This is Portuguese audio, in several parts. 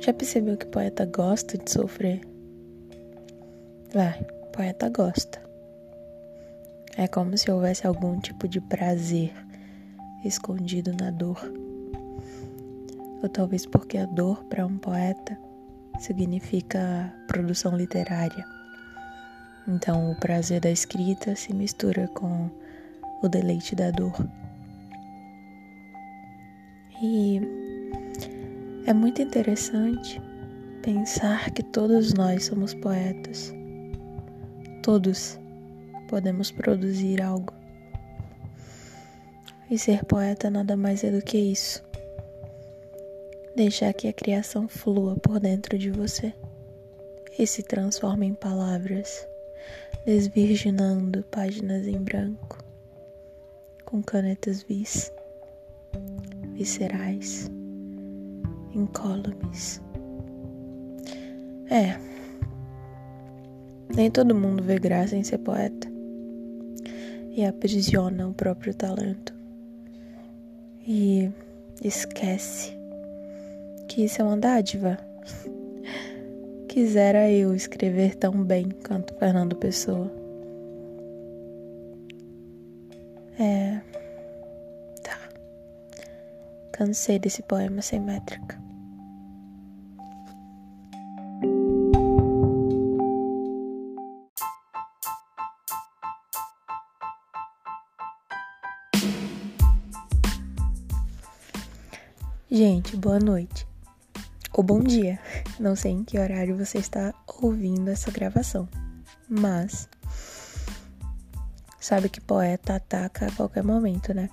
Já percebeu que poeta gosta de sofrer? Vai, poeta gosta. É como se houvesse algum tipo de prazer escondido na dor. Ou talvez porque a dor para um poeta significa produção literária. Então o prazer da escrita se mistura com o deleite da dor. E é muito interessante pensar que todos nós somos poetas. Todos podemos produzir algo. E ser poeta nada mais é do que isso. Deixar que a criação flua por dentro de você e se transforme em palavras, desvirginando páginas em branco, com canetas vis, viscerais, incólumes. É, nem todo mundo vê graça em ser poeta e aprisiona o próprio talento e esquece que isso é uma dádiva. Quisera eu escrever tão bem quanto Fernando Pessoa. É. Cansei desse poema sem métrica. Gente, boa noite. Ou bom dia. Não sei em que horário você está ouvindo essa gravação. Mas sabe que poeta ataca a qualquer momento, né?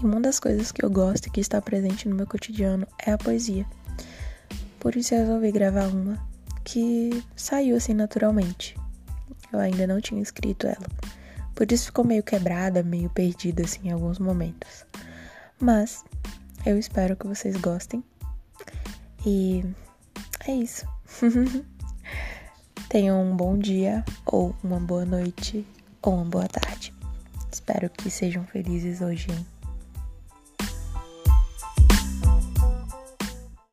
E uma das coisas que eu gosto e que está presente no meu cotidiano é a poesia. Por isso eu resolvi gravar uma que saiu assim naturalmente. Eu ainda não tinha escrito ela. Por isso ficou meio quebrada, meio perdida assim em alguns momentos. Mas eu espero que vocês gostem. E é isso. Tenham um bom dia, ou uma boa noite, ou uma boa tarde. Espero que sejam felizes hoje, hein?